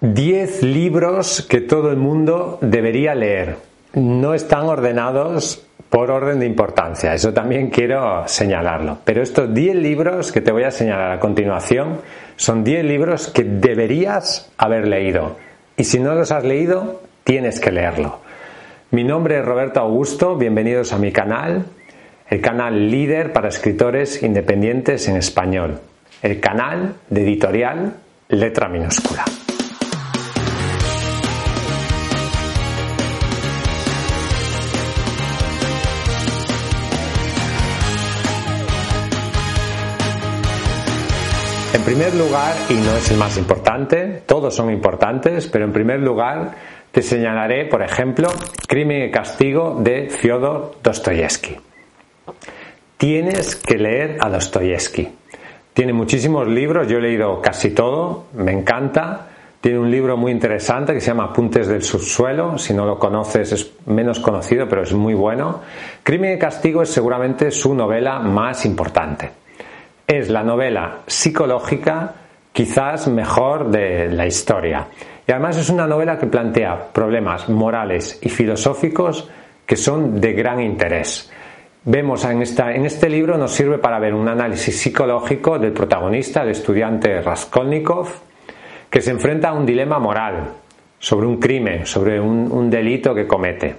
10 libros que todo el mundo debería leer. No están ordenados por orden de importancia, eso también quiero señalarlo. Pero estos 10 libros que te voy a señalar a continuación son 10 libros que deberías haber leído. Y si no los has leído, tienes que leerlo. Mi nombre es Roberto Augusto, bienvenidos a mi canal, el canal líder para escritores independientes en español, el canal de editorial letra minúscula. En primer lugar, y no es el más importante, todos son importantes, pero en primer lugar te señalaré, por ejemplo, Crimen y Castigo de Fyodor Dostoyevsky. Tienes que leer a Dostoyevsky. Tiene muchísimos libros, yo he leído casi todo, me encanta. Tiene un libro muy interesante que se llama Apuntes del subsuelo. Si no lo conoces es menos conocido, pero es muy bueno. Crimen y Castigo es seguramente su novela más importante es la novela psicológica quizás mejor de la historia. Y además es una novela que plantea problemas morales y filosóficos que son de gran interés. Vemos en, esta, en este libro nos sirve para ver un análisis psicológico del protagonista, el estudiante Raskolnikov, que se enfrenta a un dilema moral sobre un crimen, sobre un, un delito que comete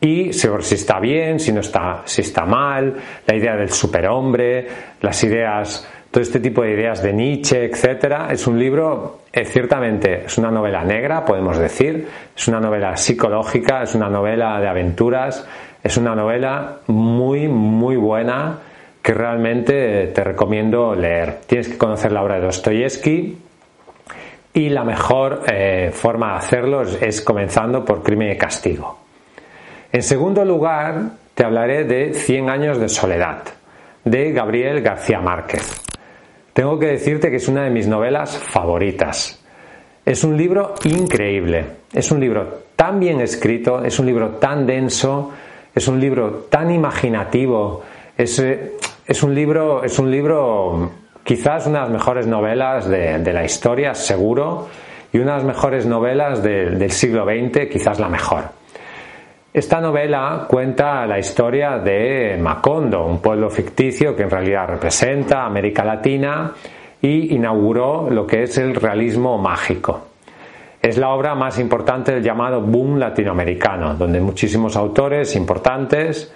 y si está bien, si no está, si está mal, la idea del superhombre, las ideas, todo este tipo de ideas de Nietzsche, etcétera. Es un libro, eh, ciertamente, es una novela negra, podemos decir, es una novela psicológica, es una novela de aventuras, es una novela muy, muy buena que realmente te recomiendo leer. Tienes que conocer la obra de Dostoyevsky y la mejor eh, forma de hacerlo es comenzando por Crimen y Castigo. En segundo lugar, te hablaré de Cien años de soledad, de Gabriel García Márquez. Tengo que decirte que es una de mis novelas favoritas. Es un libro increíble, es un libro tan bien escrito, es un libro tan denso, es un libro tan imaginativo, es, un, libro, es un libro quizás una de las mejores novelas de, la historia, seguro, y una de las mejores novelas del siglo XX, quizás la mejor. Esta novela cuenta la historia de Macondo, un pueblo ficticio que en realidad representa América Latina y inauguró lo que es el realismo mágico. Es la obra más importante del llamado boom latinoamericano, donde muchísimos autores importantes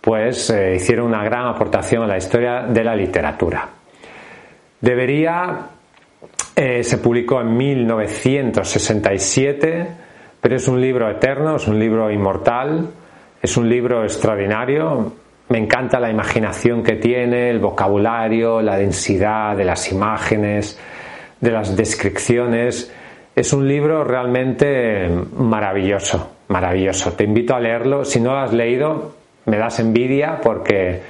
pues eh, hicieron una gran aportación a la historia de la literatura. Debería eh, se publicó en 1967 pero es un libro eterno, es un libro inmortal, es un libro extraordinario. Me encanta la imaginación que tiene, el vocabulario, la densidad de las imágenes, de las descripciones. Es un libro realmente maravilloso, maravilloso. Te invito a leerlo. Si no lo has leído, me das envidia porque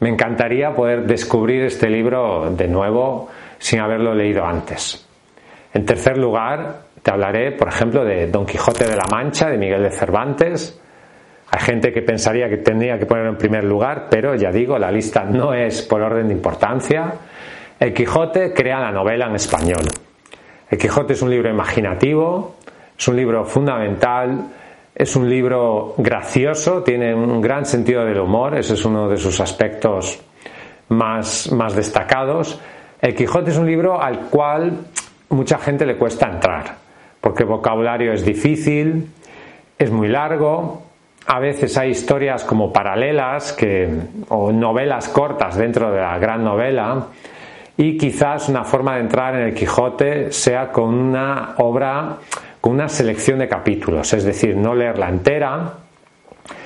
me encantaría poder descubrir este libro de nuevo sin haberlo leído antes. En tercer lugar, te hablaré, por ejemplo, de Don Quijote de la Mancha, de Miguel de Cervantes. Hay gente que pensaría que tendría que ponerlo en primer lugar, pero ya digo, la lista no es por orden de importancia. El Quijote crea la novela en español. El Quijote es un libro imaginativo, es un libro fundamental, es un libro gracioso, tiene un gran sentido del humor, ese es uno de sus aspectos más, más destacados. El Quijote es un libro al cual mucha gente le cuesta entrar porque el vocabulario es difícil, es muy largo, a veces hay historias como paralelas que, o novelas cortas dentro de la gran novela y quizás una forma de entrar en el Quijote sea con una obra con una selección de capítulos, es decir, no leerla entera,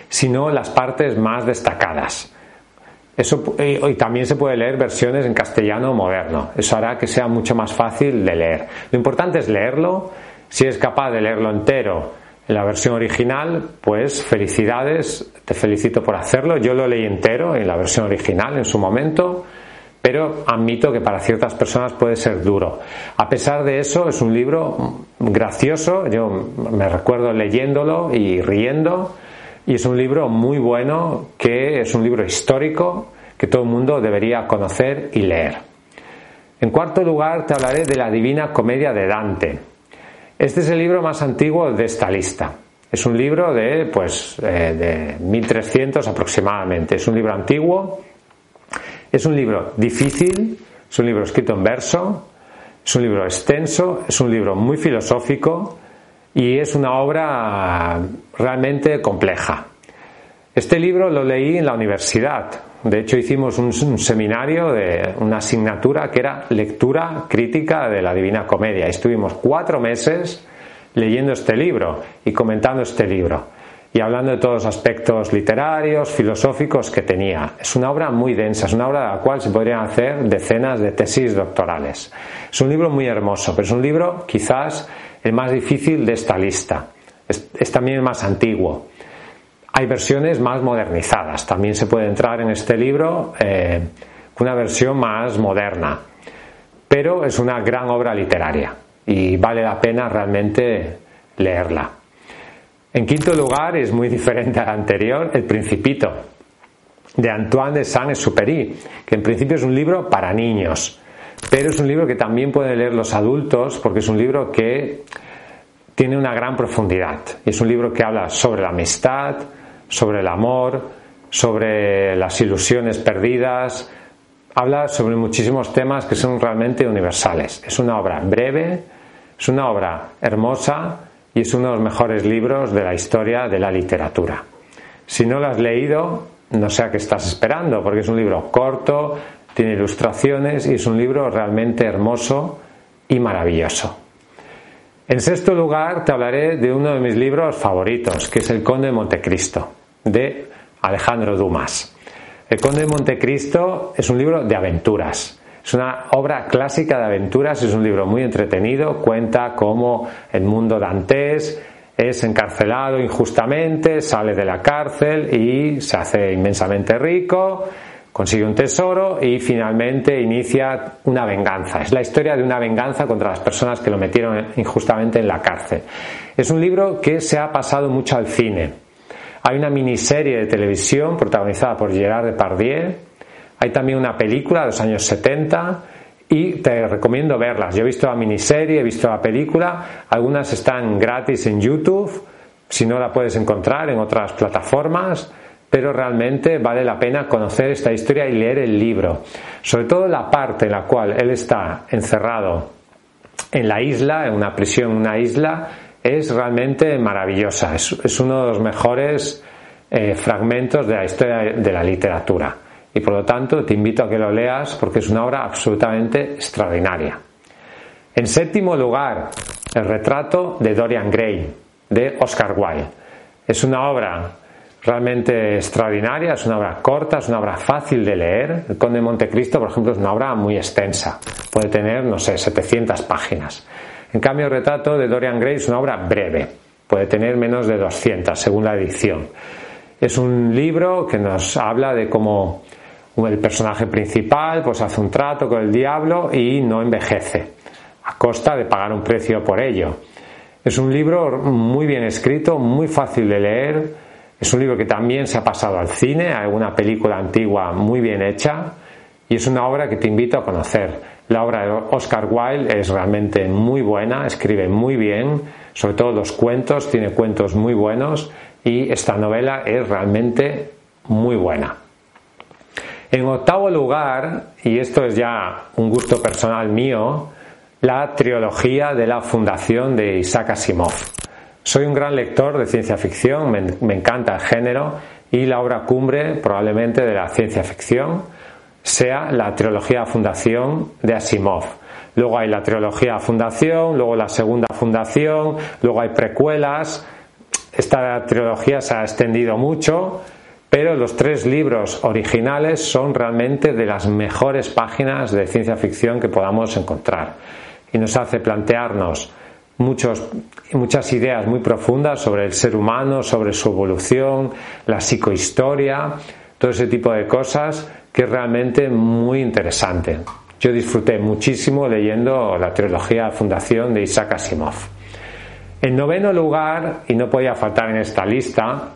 sino las partes más destacadas. Eso, y también se puede leer versiones en castellano moderno. Eso hará que sea mucho más fácil de leer. Lo importante es leerlo si es capaz de leerlo entero en la versión original, pues felicidades, te felicito por hacerlo. Yo lo leí entero en la versión original en su momento, pero admito que para ciertas personas puede ser duro. A pesar de eso, es un libro gracioso, yo me recuerdo leyéndolo y riendo, y es un libro muy bueno, que es un libro histórico que todo el mundo debería conocer y leer. En cuarto lugar, te hablaré de la Divina Comedia de Dante Este es el libro más antiguo de esta lista. Es un libro de, pues, eh, de 1300 aproximadamente. Es un libro antiguo. Es un libro difícil. Es un libro escrito en verso. Es un libro extenso. Es un libro muy filosófico. Y es una obra realmente compleja. Este libro lo leí en la universidad. De hecho, hicimos un, seminario de una asignatura que era lectura crítica de la Divina Comedia. Estuvimos cuatro meses leyendo este libro y comentando este libro y hablando de todos los aspectos literarios, filosóficos que tenía. Es una obra muy densa, es una obra de la cual se podrían hacer decenas de tesis doctorales. Es un libro muy hermoso, pero es un libro quizás el más difícil de esta lista. es también el más antiguo. Hay versiones más modernizadas. También se puede entrar en este libro eh, una versión más moderna. Pero es una gran obra literaria y vale la pena realmente leerla. En quinto lugar, es muy diferente al anterior, El Principito, de Antoine de Saint-Exupéry, que en principio es un libro para niños, pero es un libro que también pueden leer los adultos porque es un libro que tiene una gran profundidad. Es un libro que habla sobre la amistad, sobre el amor, sobre las ilusiones perdidas, habla sobre muchísimos temas que son realmente universales. Es una obra breve, es una obra hermosa y es uno de los mejores libros de la historia de la literatura. Si no lo has leído, no sé a qué estás esperando, porque es un libro corto, tiene ilustraciones y es un libro realmente hermoso y maravilloso. En sexto lugar, te hablaré de uno de mis libros favoritos, que es El Conde de Montecristo de Alejandro Dumas. El Conde de Montecristo es un libro de aventuras. Es una obra clásica de aventuras, es un libro muy entretenido, cuenta cómo el mundo dantés es encarcelado injustamente, sale de la cárcel y se hace inmensamente rico, consigue un tesoro y finalmente inicia una venganza. Es la historia de una venganza contra las personas que lo metieron injustamente en la cárcel. Es un libro que se ha pasado mucho al cine. Hay una miniserie de televisión protagonizada por Gerard Depardieu. Hay también una película de los años 70 y te recomiendo verlas. Yo he visto la miniserie, he visto la película. Algunas están gratis en YouTube. Si no la puedes encontrar en otras plataformas pero realmente vale la pena conocer esta historia y leer el libro. Sobre todo la parte en la cual él está encerrado en la isla, en una prisión en una isla, es realmente maravillosa, es, uno de los mejores eh, fragmentos de la historia de la literatura y por lo tanto te invito a que lo leas porque es una obra absolutamente extraordinaria. En séptimo lugar, el retrato de Dorian Gray de Oscar Wilde. Es una obra realmente extraordinaria, es una obra corta, es una obra fácil de leer. El Conde de Montecristo, por ejemplo, es una obra muy extensa, puede tener, no sé, 700 páginas. En cambio, el retrato de Dorian Gray es una obra breve, puede tener menos de 200 según la edición. Es un libro que nos habla de cómo el personaje principal pues hace un trato con el diablo y no envejece, a costa de pagar un precio por ello. Es un libro muy bien escrito, muy fácil de leer, es un libro que también se ha pasado al cine, hay una película antigua muy bien hecha y es una obra que te invito a conocer. La obra de Oscar Wilde es realmente muy buena, escribe muy bien, sobre todo los cuentos, tiene cuentos muy buenos y esta novela es realmente muy buena. En octavo lugar, y esto es ya un gusto personal mío, la trilogía de la Fundación de Isaac Asimov. Soy un gran lector de ciencia ficción, me, encanta el género y la obra cumbre probablemente de la ciencia ficción sea la trilogía Fundación de Asimov. Luego hay la trilogía Fundación, luego la segunda Fundación, luego hay precuelas. Esta trilogía se ha extendido mucho, pero los tres libros originales son realmente de las mejores páginas de ciencia ficción que podamos encontrar. Y nos hace plantearnos muchos, muchas ideas muy profundas sobre el ser humano, sobre su evolución, la psicohistoria, todo ese tipo de cosas que es realmente muy interesante. Yo disfruté muchísimo leyendo la trilogía Fundación de Isaac Asimov. En noveno lugar, y no podía faltar en esta lista,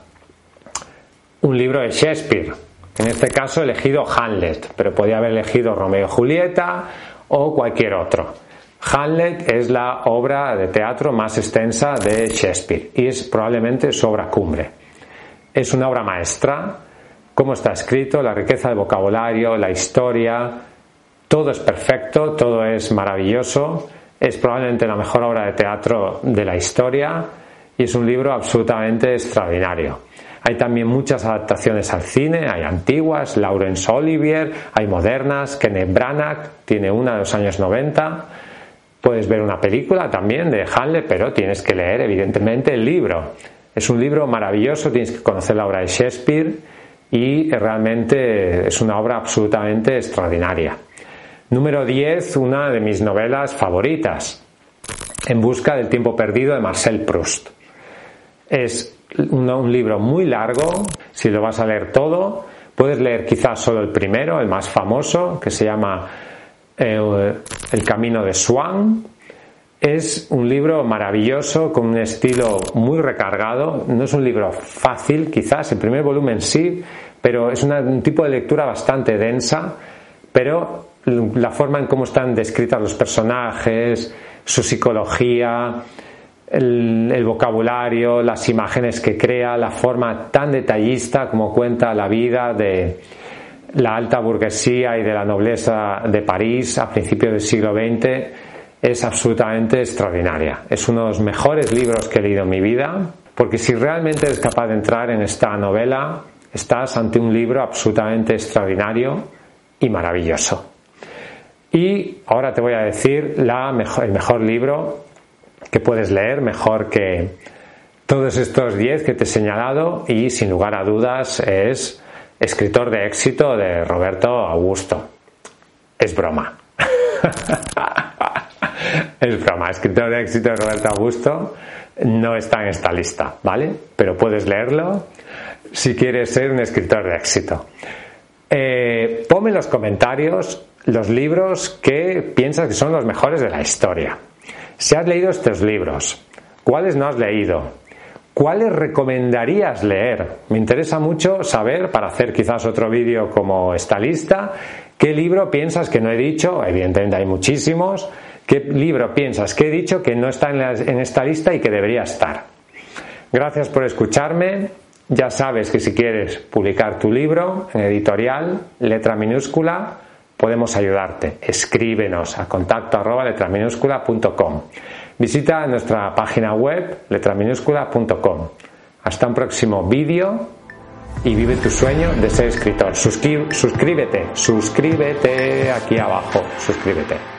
un libro de Shakespeare. En este caso he elegido Hamlet, pero podía haber elegido Romeo y Julieta o cualquier otro. Hamlet es la obra de teatro más extensa de Shakespeare y es probablemente su obra cumbre. Es una obra maestra, cómo está escrito, la riqueza del vocabulario, la historia, todo es perfecto, todo es maravilloso, es probablemente la mejor obra de teatro de la historia y es un libro absolutamente extraordinario. Hay también muchas adaptaciones al cine, hay antiguas, Laurence Olivier, hay modernas, Kenneth Branagh tiene una de los años 90. Puedes ver una película también de Hamlet, pero tienes que leer evidentemente el libro. Es un libro maravilloso, tienes que conocer la obra de Shakespeare y realmente es una obra absolutamente extraordinaria. Número 10, una de mis novelas favoritas, En busca del tiempo perdido de Marcel Proust. Es un, libro muy largo, si lo vas a leer todo, puedes leer quizás solo el primero, el más famoso, que se llama eh, El Camino de Swan. Es un libro maravilloso, con un estilo muy recargado. No es un libro fácil, quizás, el primer volumen sí, pero es un tipo de lectura bastante densa, pero la forma en cómo están descritas los personajes, su psicología, el, vocabulario, las imágenes que crea, la forma tan detallista como cuenta la vida de la alta burguesía y de la nobleza de París a principios del siglo XX es absolutamente extraordinaria. Es uno de los mejores libros que he leído en mi vida, porque si realmente eres capaz de entrar en esta novela, estás ante un libro absolutamente extraordinario y maravilloso. Y ahora te voy a decir el mejor libro que puedes leer, mejor que todos estos 10 que te he señalado y sin lugar a dudas es Escritor de éxito de Roberto Augusto. Es broma. es broma. Escritor de éxito de Roberto Augusto no está en esta lista, ¿vale? Pero puedes leerlo si quieres ser un escritor de éxito. Eh, ponme en los comentarios los libros que piensas que son los mejores de la historia. Si has leído estos libros, ¿cuáles no has leído? ¿Cuáles recomendarías leer? Me interesa mucho saber, para hacer quizás otro vídeo como esta lista, qué libro piensas que no he dicho, evidentemente hay muchísimos, qué libro piensas que he dicho que no está en, esta lista y que debería estar. Gracias por escucharme. Ya sabes que si quieres publicar tu libro en editorial, letra minúscula, podemos ayudarte. Escríbenos a contacto arroba letraminúscula.com. Visita nuestra página web letraminúscula.com. Hasta un próximo vídeo y vive tu sueño de ser escritor. suscríbete, suscríbete aquí abajo, suscríbete.